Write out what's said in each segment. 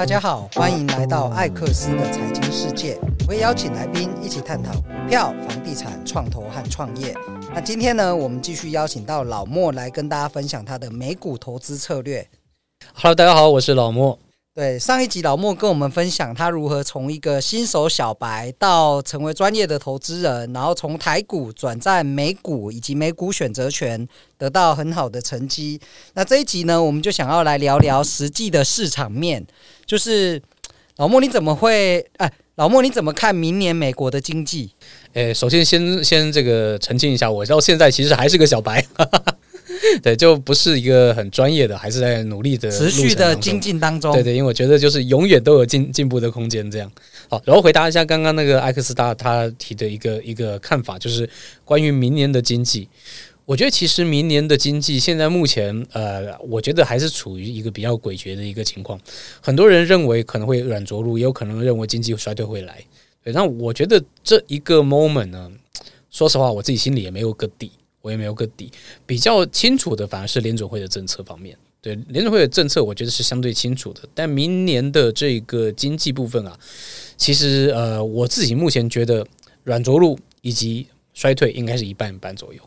大家好，欢迎来到艾克斯的财经世界。我也邀请来宾一起探讨股票、房地产、创投和创业。那今天呢，我们继续邀请到老莫来跟大家分享他的美股投资策略。Hello，大家好，我是老莫。对，上一集老莫跟我们分享他如何从一个新手小白到成为专业的投资人，然后从台股转战美股以及美股选择权，得到很好的成绩。那这一集呢，我们就想要来聊聊实际的市场面，就是老莫你怎么会？哎，老莫你怎么看明年美国的经济？哎，首先先先这个澄清一下，我到现在其实还是个小白。对，就不是一个很专业的，还是在努力的持续的精进当中。对对，因为我觉得就是永远都有进进步的空间。这样好，然后回答一下刚刚那个艾克斯大他提的一个一个看法，就是关于明年的经济。我觉得其实明年的经济现在目前呃，我觉得还是处于一个比较诡谲的一个情况。很多人认为可能会软着陆，也有可能认为经济衰退会来。对，那我觉得这一个 moment 呢，说实话，我自己心里也没有个底。我也没有个底，比较清楚的反而是联准会的政策方面。对，联准会的政策，我觉得是相对清楚的。但明年的这个经济部分啊，其实呃，我自己目前觉得软着陆以及衰退应该是一半一半左右。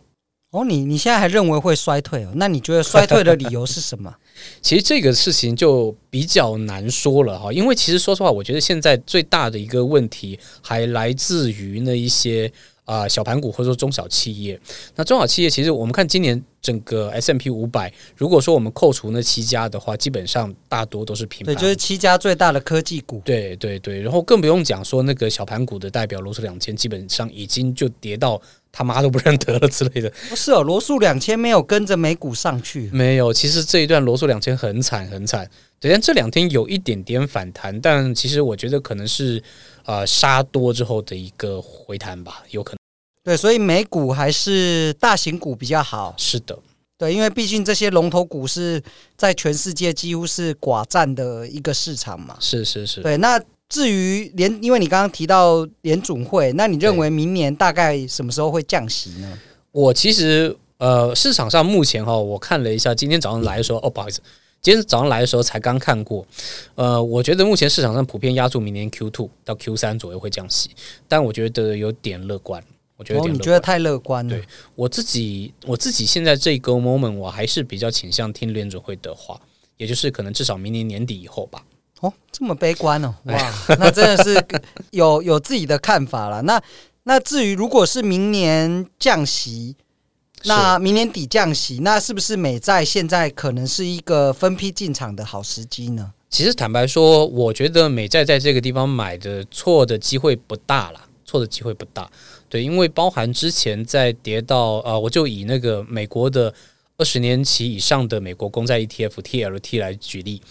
哦，你你现在还认为会衰退哦？那你觉得衰退的理由是什么？其实这个事情就比较难说了哈，因为其实说实话，我觉得现在最大的一个问题还来自于那一些。啊、呃，小盘股或者说中小企业，那中小企业其实我们看今年整个 S M P 五百，如果说我们扣除那七家的话，基本上大多都是平盘。对，就是七家最大的科技股。对对对，然后更不用讲说那个小盘股的代表罗素两千，基本上已经就跌到他妈都不认得了之类的。不是哦，罗素两千没有跟着美股上去。没有，其实这一段罗素两千很惨很惨。虽然这两天有一点点反弹，但其实我觉得可能是。呃，杀多之后的一个回弹吧，有可能。对，所以美股还是大型股比较好。是的，对，因为毕竟这些龙头股是在全世界几乎是寡占的一个市场嘛。是是是。对，那至于联，因为你刚刚提到联准会，那你认为明年大概什么时候会降息呢？我其实呃，市场上目前哈，我看了一下，今天早上来的时候，哦，不好意思。今天早上来的时候才刚看过，呃，我觉得目前市场上普遍压住明年 Q two 到 Q 三左右会降息，但我觉得有点乐观，我觉得有点乐观，哦，你觉得太乐观了？对，我自己，我自己现在这个 moment 我还是比较倾向听联准会的话，也就是可能至少明年年底以后吧。哦，这么悲观哦，哇，那真的是 有有自己的看法了。那那至于如果是明年降息，那明年底降息，那是不是美债现在可能是一个分批进场的好时机呢？其实坦白说，我觉得美债在这个地方买的错的机会不大了，错的机会不大。对，因为包含之前在跌到呃，我就以那个美国的二十年期以上的美国公债 ETF TLT 来举例。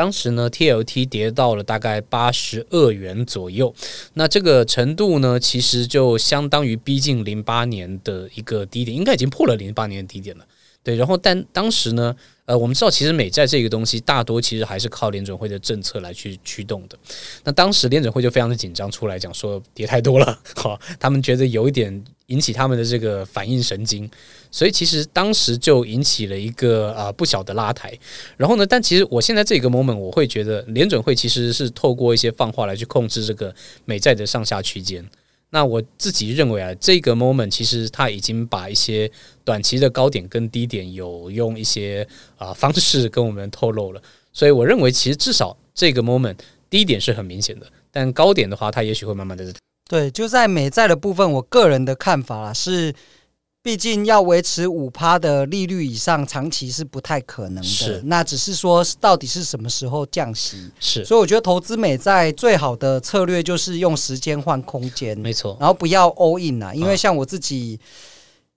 当时呢，TLT 跌到了大概八十二元左右，那这个程度呢，其实就相当于逼近零八年的一个低点，应该已经破了零八年的低点了。对，然后但当时呢，呃，我们知道其实美债这个东西大多其实还是靠联准会的政策来去驱动的。那当时联准会就非常的紧张，出来讲说跌太多了，好，他们觉得有一点引起他们的这个反应神经，所以其实当时就引起了一个啊、不小的拉抬。然后呢，但其实我现在这个 moment 我会觉得联准会其实是透过一些放话来去控制这个美债的上下区间。那我自己认为啊，这个 moment 其实它已经把一些短期的高点跟低点有用一些啊方式跟我们透露了，所以我认为其实至少这个 moment 低点是很明显的，但高点的话，它也许会慢慢的。对，就在美债的部分，我个人的看法啦是。毕竟要维持五趴的利率以上，长期是不太可能的。是，那只是说，到底是什么时候降息？是，所以我觉得投资美债最好的策略就是用时间换空间，没错。然后不要 all in 啊，因为像我自己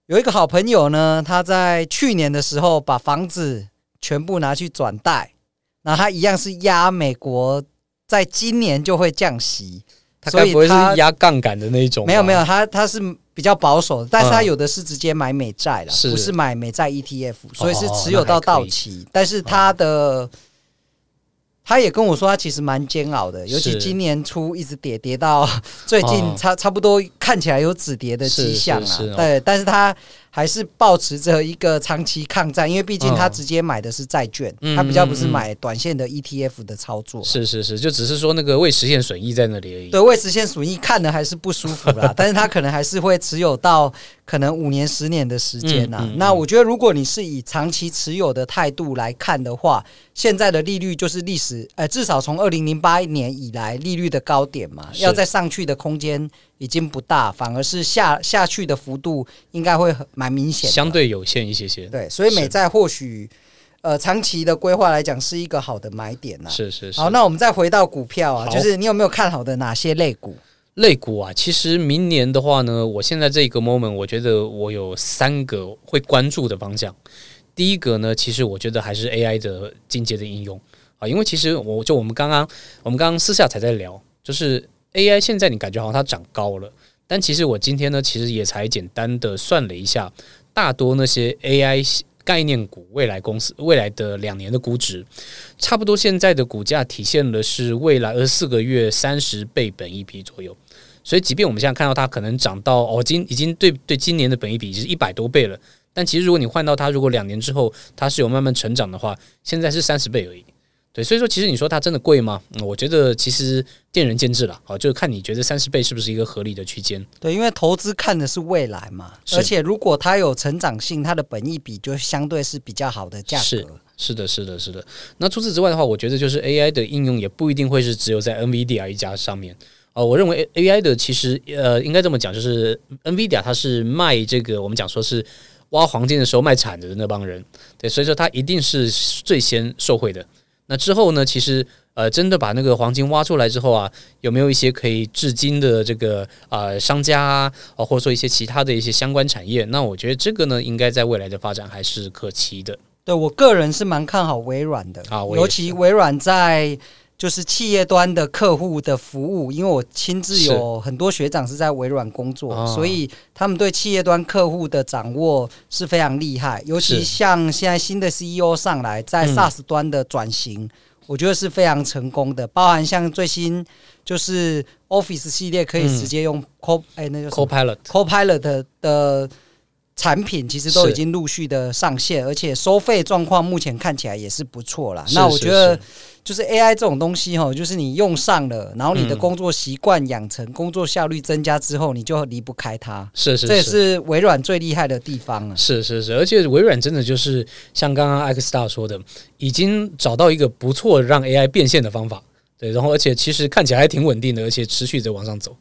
有一个好朋友呢，他在去年的时候把房子全部拿去转贷，那他一样是压美国在今年就会降息，他该不会是压杠杆的那种？没有没有，他他是。比较保守的，但是他有的是直接买美债了，嗯，不是买美债 ETF，所以是持有到到期。但是他的，他也跟我说，他其实蛮煎熬的，尤其今年初一直跌跌到 最近差差不多看起来有止跌的迹象啊，是是是哦、对，但是它。还是保持着一个长期抗战，因为毕竟他直接买的是债券，他、嗯、比较不是买短线的 ETF 的操作。是是是，就只是说那个未实现损益在那里而已。对，未实现损益看的还是不舒服啦，但是他可能还是会持有到可能五年、十年的时间呐、啊。嗯嗯嗯、那我觉得，如果你是以长期持有的态度来看的话，现在的利率就是历史，呃，至少从二零零八年以来利率的高点嘛，要再上去的空间。已经不大，反而是下下去的幅度应该会很蛮明显，相对有限一些些。对，所以美债或许呃长期的规划来讲是一个好的买点呐。是是是。好，那我们再回到股票啊，就是你有没有看好的哪些类股？类股啊，其实明年的话呢，我现在这个 moment，我觉得我有三个会关注的方向。第一个呢，其实我觉得还是 AI 的进阶的应用啊，因为其实我就我们刚刚我们刚刚私下才在聊，就是。AI 现在你感觉好像它长高了，但其实我今天呢，其实也才简单的算了一下，大多那些 AI 概念股未来公司未来的两年的估值，差不多现在的股价体现的是未来二十四个月三十倍本一比左右。所以，即便我们现在看到它可能涨到哦，今已经对对今年的本益比是一百多倍了，但其实如果你换到它，如果两年之后它是有慢慢成长的话，现在是三十倍而已。对，所以说其实你说它真的贵吗？我觉得其实见仁见智了，好，就是看你觉得三十倍是不是一个合理的区间。对，因为投资看的是未来嘛，而且如果它有成长性，它的本益比就相对是比较好的价格。是是的，是的，是的。那除此之外的话，我觉得就是 AI 的应用也不一定会是只有在 NVIDIA 一家上面啊。我认为 AI 的其实呃应该这么讲，就是 NVIDIA 它是卖这个我们讲说是挖黄金的时候卖铲子的那帮人，对，所以说它一定是最先受惠的。那之后呢？其实，呃，真的把那个黄金挖出来之后啊，有没有一些可以至今的这个呃商家啊，或者说一些其他的一些相关产业？那我觉得这个呢，应该在未来的发展还是可期的。对，我个人是蛮看好微软的啊，尤其微软在就是企业端的客户的服务，因为我亲自有很多学长是在微软工作，所以他们对企业端客户的掌握是非常厉害。尤其像现在新的 CEO 上来，在 SaaS 端的转型，我觉得是非常成功的。包含像最新就是 Office 系列可以直接用 Co 哎，那个 Copilot Copilot 的。产品其实都已经陆续的上线，而且收费状况目前看起来也是不错啦。那我觉得就是 AI 这种东西哈，就是你用上了，然后你的工作习惯养成，工作效率增加之后，你就离不开它。是是，这也是微软最厉害的地方啊。是是是，而且微软真的就是像刚刚艾克斯大说的，已经找到一个不错让 AI 变现的方法。对，然后而且其实看起来还挺稳定的，而且持续的往上走。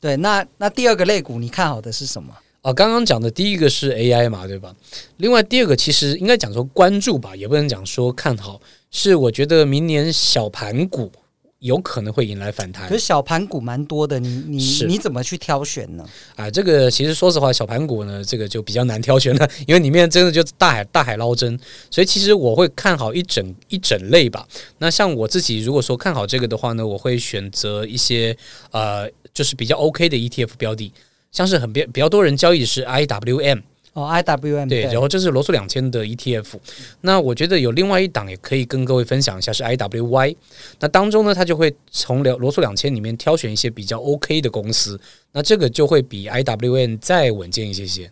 对，那那第二个类股你看好的是什么？啊，刚刚讲的第一个是 AI 嘛，对吧？另外第二个其实应该讲说关注吧，也不能讲说看好，是我觉得明年小盘股有可能会迎来反弹。可是小盘股蛮多的，你你你怎么去挑选呢？啊，这个其实说实话，小盘股呢，这个就比较难挑选了，因为里面真的就大海大海捞针，所以其实我会看好一整一整类吧。那像我自己如果说看好这个的话呢，我会选择一些呃，就是比较 OK 的 ETF 标的。像是很比比较多人交易的是 IWM 哦，IWM 对，然后这是罗素两千的 ETF。那我觉得有另外一档也可以跟各位分享一下，是 IWY。那当中呢，它就会从罗罗素两千里面挑选一些比较 OK 的公司，那这个就会比 IWM 再稳健一些些。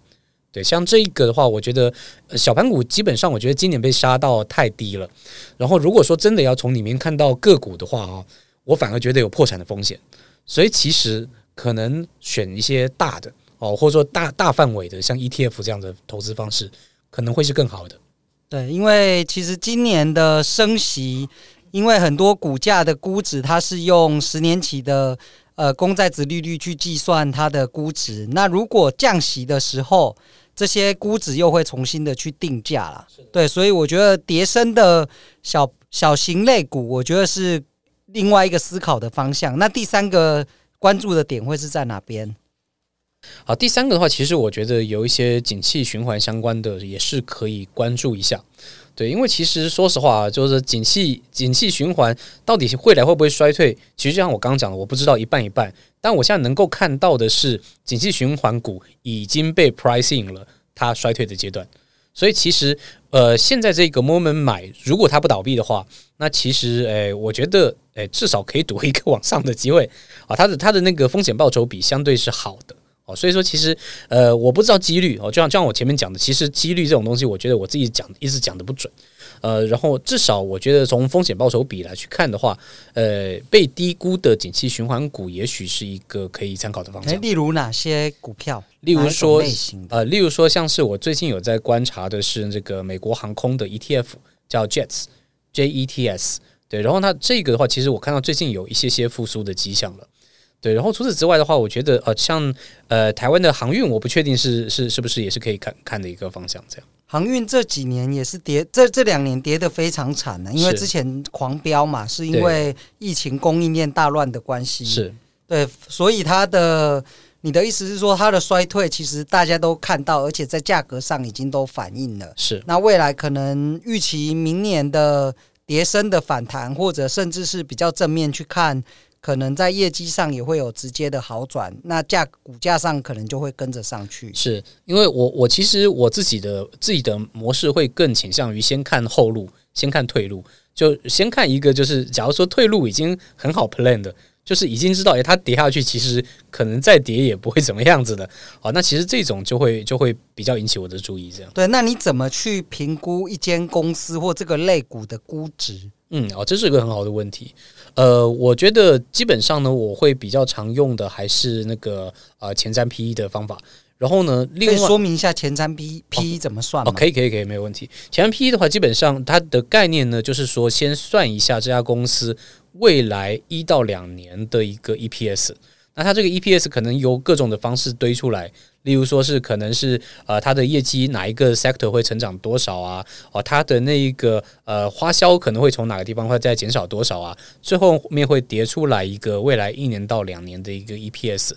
对，像这个的话，我觉得小盘股基本上，我觉得今年被杀到太低了。然后如果说真的要从里面看到个股的话啊，我反而觉得有破产的风险。所以其实。可能选一些大的哦，或者说大大范围的，像 ETF 这样的投资方式，可能会是更好的。对，因为其实今年的升息，因为很多股价的估值，它是用十年期的呃公债值利率去计算它的估值。那如果降息的时候，这些估值又会重新的去定价了。对，所以我觉得叠升的小小型类股，我觉得是另外一个思考的方向。那第三个。关注的点会是在哪边？好，第三个的话，其实我觉得有一些景气循环相关的也是可以关注一下。对，因为其实说实话，就是景气景气循环到底未来会不会衰退？其实就像我刚刚讲的，我不知道一半一半。但我现在能够看到的是，景气循环股已经被 pricing 了它衰退的阶段。所以其实呃，现在这个 moment 买，如果它不倒闭的话，那其实诶，我觉得诶，至少可以赌一个往上的机会啊。它的它的那个风险报酬比相对是好的哦。所以说，其实呃，我不知道几率哦，就像就像我前面讲的，其实几率这种东西，我觉得我自己讲一直讲的不准。呃，然后至少我觉得从风险报酬比来去看的话，呃，被低估的景气循环股也许是一个可以参考的方向。例如哪些股票？例如说，呃，例如说像是我最近有在观察的是这个美国航空的 ETF，叫 Jets，J E T S。对，然后它这个的话，其实我看到最近有一些些复苏的迹象了。对，然后除此之外的话，我觉得呃，像呃台湾的航运，我不确定是是是不是也是可以看看的一个方向，这样。航运这几年也是跌，这这两年跌得非常惨呢，因为之前狂飙嘛，是因为疫情供应链大乱的关系。是对，所以它的，你的意思是说它的衰退，其实大家都看到，而且在价格上已经都反映了。是，那未来可能预期明年的跌升的反弹，或者甚至是比较正面去看。可能在业绩上也会有直接的好转，那价股价上可能就会跟着上去。是因为我我其实我自己的自己的模式会更倾向于先看后路，先看退路，就先看一个就是，假如说退路已经很好 plan 的，就是已经知道，诶，它跌下去其实可能再跌也不会怎么样子的，好，那其实这种就会就会比较引起我的注意。这样对，那你怎么去评估一间公司或这个类股的估值？嗯，哦，这是一个很好的问题。呃，我觉得基本上呢，我会比较常用的还是那个呃前瞻 PE 的方法。然后呢，另外说明一下前瞻 P PE 怎么算吗？哦，可以，可以，可以，没有问题。前瞻 PE 的话，基本上它的概念呢，就是说先算一下这家公司未来一到两年的一个 EPS。那它这个 EPS 可能由各种的方式堆出来。例如说是可能是呃它的业绩哪一个 sector 会成长多少啊？哦，它的那一个呃花销可能会从哪个地方会再减少多少啊？最后面会叠出来一个未来一年到两年的一个 EPS。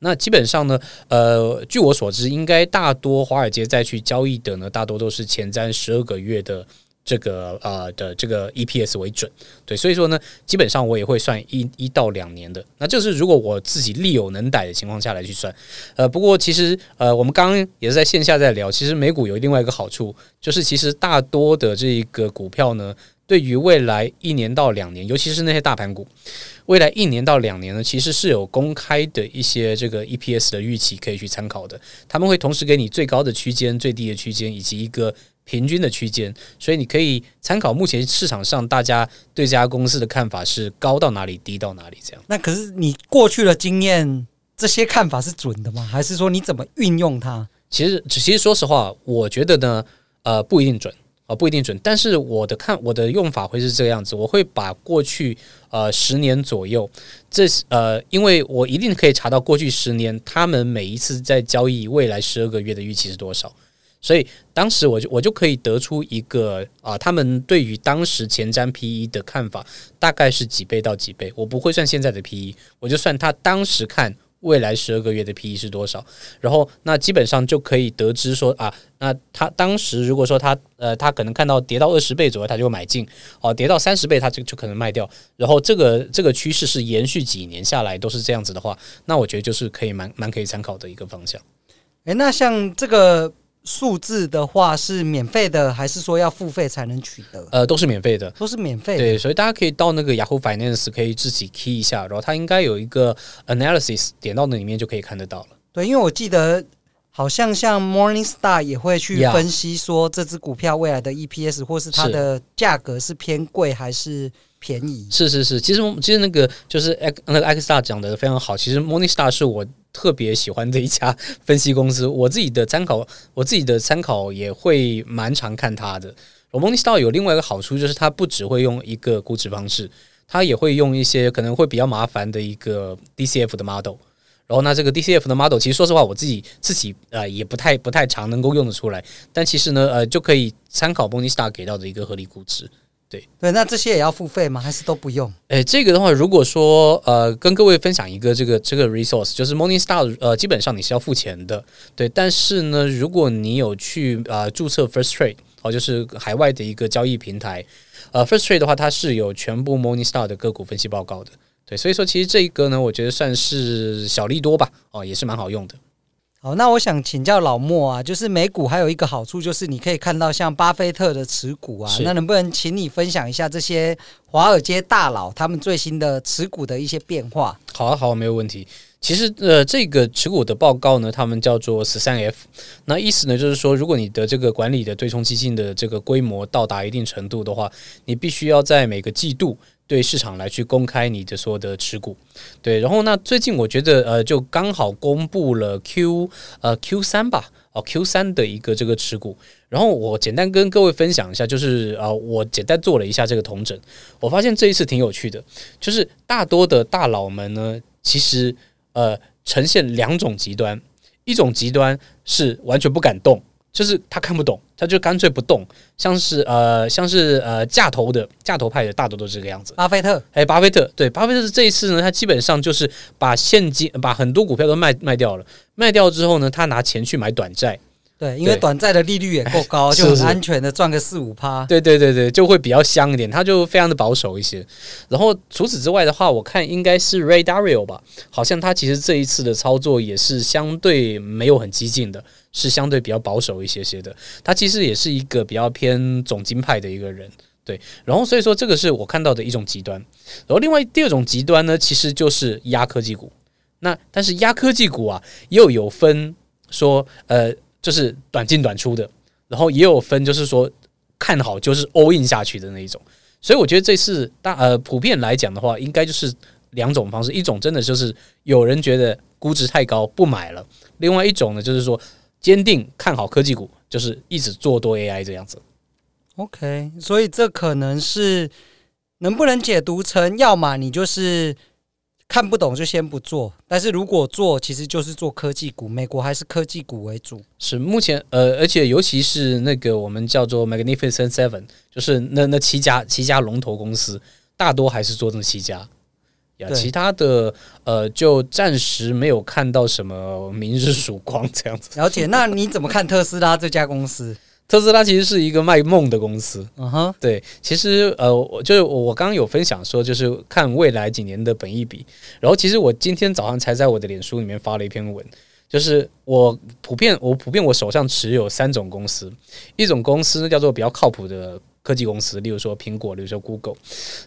那基本上呢，呃，据我所知，应该大多华尔街再去交易的呢，大多都是前瞻十二个月的。这个呃的这个 EPS 为准，对，所以说呢，基本上我也会算一一到两年的，那就是如果我自己力有能逮的情况下来去算，呃，不过其实呃，我们刚刚也是在线下在聊，其实美股有另外一个好处，就是其实大多的这个股票呢，对于未来一年到两年，尤其是那些大盘股，未来一年到两年呢，其实是有公开的一些这个 EPS 的预期可以去参考的，他们会同时给你最高的区间、最低的区间以及一个。平均的区间，所以你可以参考目前市场上大家对这家公司的看法是高到哪里，低到哪里这样。那可是你过去的经验，这些看法是准的吗？还是说你怎么运用它？其实，其实说实话，我觉得呢，呃，不一定准啊，不一定准。但是我的看，我的用法会是这个样子，我会把过去呃十年左右，这呃，因为我一定可以查到过去十年他们每一次在交易未来十二个月的预期是多少。所以当时我就我就可以得出一个啊，他们对于当时前瞻 PE 的看法大概是几倍到几倍。我不会算现在的 PE，我就算他当时看未来十二个月的 PE 是多少。然后那基本上就可以得知说啊，那他当时如果说他呃他可能看到跌到二十倍左右，他就买进哦；跌到三十倍，他就就可能卖掉。然后这个这个趋势是延续几年下来都是这样子的话，那我觉得就是可以蛮蛮可以参考的一个方向。诶，那像这个。数字的话是免费的，还是说要付费才能取得？呃，都是免费的，都是免费的。对，所以大家可以到那个 Yahoo Finance 可以自己 key 一下，然后它应该有一个 analysis，点到那里面就可以看得到了。对，因为我记得好像像 Morningstar 也会去分析说这只股票未来的 EPS 或是它的价格是偏贵还是便宜。是是是，其实其实那个就是那个 Xstar 讲的非常好。其实 Morningstar 是我。特别喜欢的一家分析公司，我自己的参考，我自己的参考也会蛮常看它的。Morningstar 有另外一个好处，就是它不只会用一个估值方式，它也会用一些可能会比较麻烦的一个 DCF 的 model。然后呢，这个 DCF 的 model，其实说实话，我自己自己呃也不太不太常能够用得出来，但其实呢，呃就可以参考 Morningstar 给到的一个合理估值。对对，那这些也要付费吗？还是都不用？诶，这个的话，如果说呃，跟各位分享一个这个这个 resource，就是 Morningstar，呃，基本上你是要付钱的。对，但是呢，如果你有去呃注册 First Trade，哦，就是海外的一个交易平台，呃，First Trade 的话，它是有全部 Morningstar 的个股分析报告的。对，所以说其实这一个呢，我觉得算是小利多吧，哦，也是蛮好用的。好，那我想请教老莫啊，就是美股还有一个好处，就是你可以看到像巴菲特的持股啊，那能不能请你分享一下这些华尔街大佬他们最新的持股的一些变化？好啊，好啊，没有问题。其实呃，这个持股的报告呢，他们叫做十三 F，那意思呢就是说，如果你的这个管理的对冲基金的这个规模到达一定程度的话，你必须要在每个季度。对市场来去公开你的所有的持股，对，然后那最近我觉得呃，就刚好公布了 Q 呃 Q 三吧，哦 Q 三的一个这个持股，然后我简单跟各位分享一下，就是呃，我简单做了一下这个统整，我发现这一次挺有趣的，就是大多的大佬们呢，其实呃呈现两种极端，一种极端是完全不敢动。就是他看不懂，他就干脆不动，像是呃，像是呃，价投的价投派的，大多都是这个样子。巴菲特，哎，巴菲特，对，巴菲特这一次呢，他基本上就是把现金，把很多股票都卖卖掉了，卖掉之后呢，他拿钱去买短债。对，因为短债的利率也够高，就很安全的赚个四五趴。对对对对，就会比较香一点，它就非常的保守一些。然后除此之外的话，我看应该是 Ray Dalio 吧，好像他其实这一次的操作也是相对没有很激进的，是相对比较保守一些些的。他其实也是一个比较偏总金派的一个人，对。然后所以说这个是我看到的一种极端。然后另外第二种极端呢，其实就是压科技股。那但是压科技股啊，又有分说呃。就是短进短出的，然后也有分，就是说看好就是 all in 下去的那一种。所以我觉得这次大呃普遍来讲的话，应该就是两种方式：一种真的就是有人觉得估值太高不买了；另外一种呢，就是说坚定看好科技股，就是一直做多 AI 这样子。OK，所以这可能是能不能解读成，要么你就是。看不懂就先不做，但是如果做，其实就是做科技股。美国还是科技股为主。是目前呃，而且尤其是那个我们叫做 Magnificent Seven，就是那那七家七家龙头公司，大多还是做这七家。呀，其他的呃，就暂时没有看到什么明日曙光这样子。了解，那你怎么看特斯拉这家公司？特斯拉其实是一个卖梦的公司，嗯哼，对，其实呃，我就是我刚刚有分享说，就是看未来几年的本益比，然后其实我今天早上才在我的脸书里面发了一篇文，就是我普遍我普遍我手上持有三种公司，一种公司叫做比较靠谱的。科技公司，例如说苹果，例如说 Google，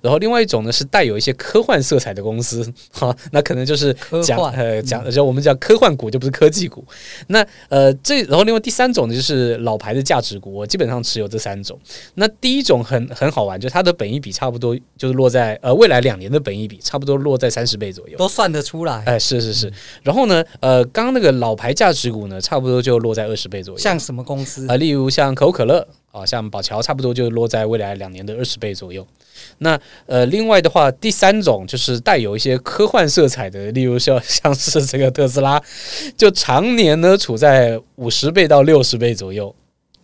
然后另外一种呢是带有一些科幻色彩的公司，哈，那可能就是讲呃讲，就我们讲科幻股，就不是科技股。那呃这，然后另外第三种呢就是老牌的价值股，我基本上持有这三种。那第一种很很好玩，就它的本益比差不多就是落在呃未来两年的本益比差不多落在三十倍左右，都算得出来。哎，是是是。然后呢，呃，刚刚那个老牌价值股呢，差不多就落在二十倍左右。像什么公司啊？例如像可口可乐。啊，像宝桥差不多就落在未来两年的二十倍左右。那呃，另外的话，第三种就是带有一些科幻色彩的，例如像像是这个特斯拉，就常年呢处在五十倍到六十倍左右。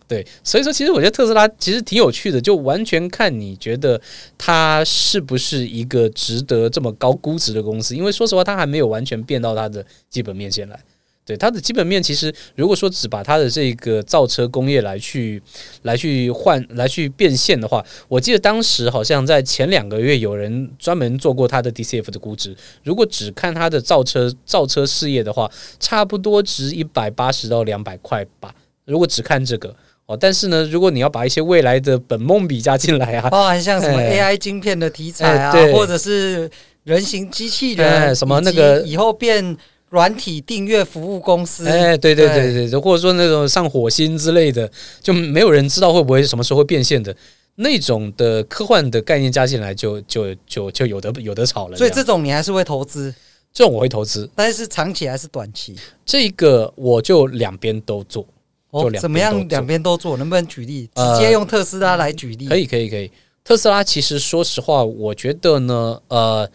对，所以说其实我觉得特斯拉其实挺有趣的，就完全看你觉得它是不是一个值得这么高估值的公司。因为说实话，它还没有完全变到它的基本面线来。对它的基本面，其实如果说只把它的这个造车工业来去来去换来去变现的话，我记得当时好像在前两个月有人专门做过它的 DCF 的估值。如果只看它的造车造车事业的话，差不多值一百八十到两百块吧。如果只看这个哦，但是呢，如果你要把一些未来的本梦比加进来啊，包含像什么 AI 晶片的题材啊，或者是人形机器人什么那个以后变。软体订阅服务公司，哎，对对对对，对或者说那种上火星之类的，就没有人知道会不会什么时候会变现的那种的科幻的概念加进来就，就就就就有的有的炒了。所以这种你还是会投资？这种我会投资，但是长期还是短期？这个我就两边都做。哦，怎么样两边都做？能不能举例？直接用特斯拉来举例？可以可以可以。特斯拉其实说实话，我觉得呢，呃。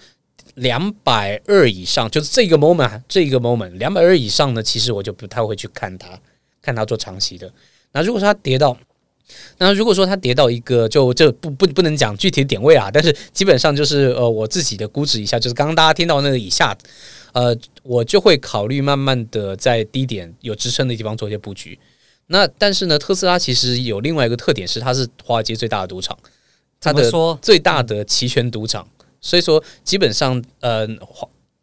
两百二以上，就是这个 moment，这个 moment，两百二以上呢，其实我就不太会去看它，看它做长期的。那如果说它跌到，那如果说它跌到一个，就这不不不能讲具体的点位啊，但是基本上就是呃我自己的估值一下，就是刚刚大家听到那个以下，呃，我就会考虑慢慢的在低点有支撑的地方做一些布局。那但是呢，特斯拉其实有另外一个特点是，它是华尔街最大的赌场，它的最大的期权赌场。所以说，基本上，呃，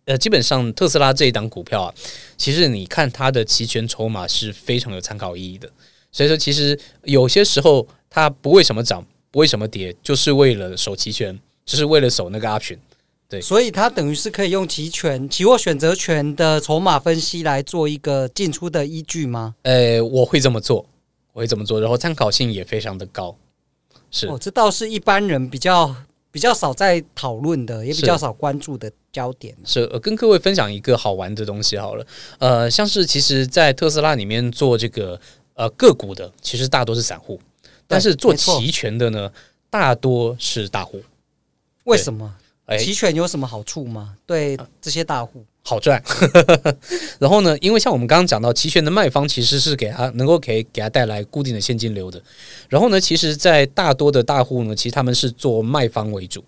呃，基本上特斯拉这一档股票啊，其实你看它的期权筹码是非常有参考意义的。所以说，其实有些时候它不为什么涨，不为什么跌，就是为了守期权，就是为了守那个 option。对，所以它等于是可以用期权、期货选择权的筹码分析来做一个进出的依据吗？呃，我会这么做，我会这么做，然后参考性也非常的高。是哦，这倒是一般人比较比较少在讨论的，也比较少关注的焦点。是，呃，跟各位分享一个好玩的东西好了。呃，像是其实，在特斯拉里面做这个呃个股的，其实大多是散户，但是做期权的呢，大多是大户。为什么？期权有什么好处吗？对这些大户好赚。然后呢，因为像我们刚刚讲到，期权的卖方其实是给他能够给给他带来固定的现金流的。然后呢，其实，在大多的大户呢，其实他们是做卖方为主。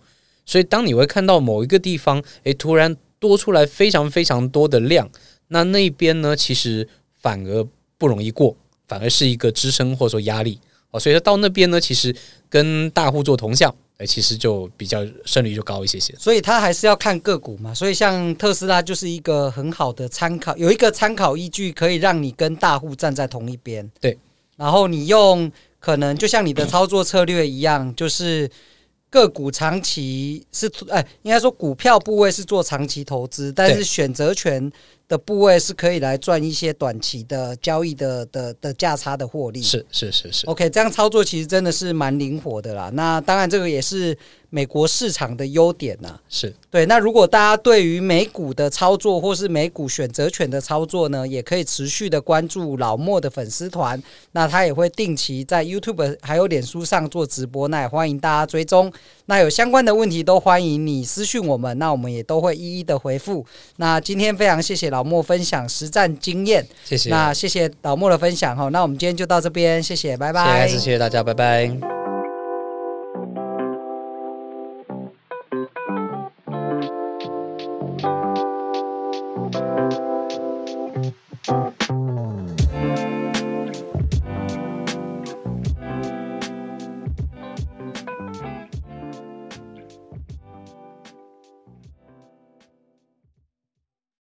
所以，当你会看到某一个地方，诶，突然多出来非常非常多的量，那那边呢，其实反而不容易过，反而是一个支撑或者说压力。哦，所以说到那边呢，其实跟大户做同向。其实就比较胜率就高一些些，所以它还是要看个股嘛。所以像特斯拉就是一个很好的参考，有一个参考依据，可以让你跟大户站在同一边。对，然后你用可能就像你的操作策略一样，就是个股长期是哎，应该说股票部位是做长期投资，但是选择权的部位是可以来赚一些短期的交易的的的价差的获利，是是是是。OK，这样操作其实真的是蛮灵活的啦。那当然，这个也是。美国市场的优点呐、啊？是对。那如果大家对于美股的操作或是美股选择权的操作呢，也可以持续的关注老莫的粉丝团。那他也会定期在 YouTube 还有脸书上做直播，那也欢迎大家追踪。那有相关的问题都欢迎你私讯我们，那我们也都会一一的回复。那今天非常谢谢老莫分享实战经验，谢谢。那谢谢老莫的分享哈。那我们今天就到这边，谢谢，拜拜。谢谢，谢谢大家，拜拜。